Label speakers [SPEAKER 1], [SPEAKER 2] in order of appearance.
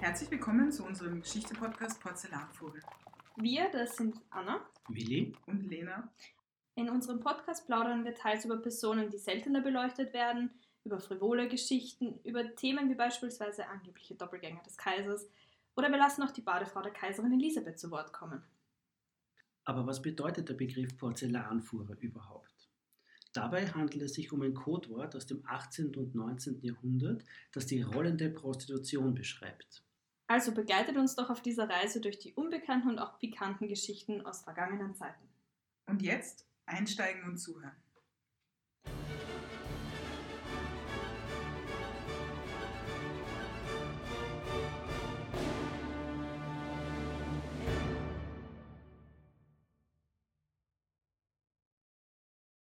[SPEAKER 1] Herzlich willkommen zu unserem Geschichte-Podcast Porzellanvogel.
[SPEAKER 2] Wir, das sind Anna
[SPEAKER 3] Willi
[SPEAKER 1] und Lena.
[SPEAKER 2] In unserem Podcast plaudern wir teils über Personen, die seltener beleuchtet werden, über frivole Geschichten, über Themen wie beispielsweise angebliche Doppelgänger des Kaisers oder wir lassen auch die Badefrau der Kaiserin Elisabeth zu Wort kommen.
[SPEAKER 3] Aber was bedeutet der Begriff Porzellanfuhrer überhaupt? Dabei handelt es sich um ein Codewort aus dem 18. und 19. Jahrhundert, das die rollende Prostitution beschreibt.
[SPEAKER 2] Also begleitet uns doch auf dieser Reise durch die unbekannten und auch pikanten Geschichten aus vergangenen Zeiten.
[SPEAKER 1] Und jetzt einsteigen und zuhören.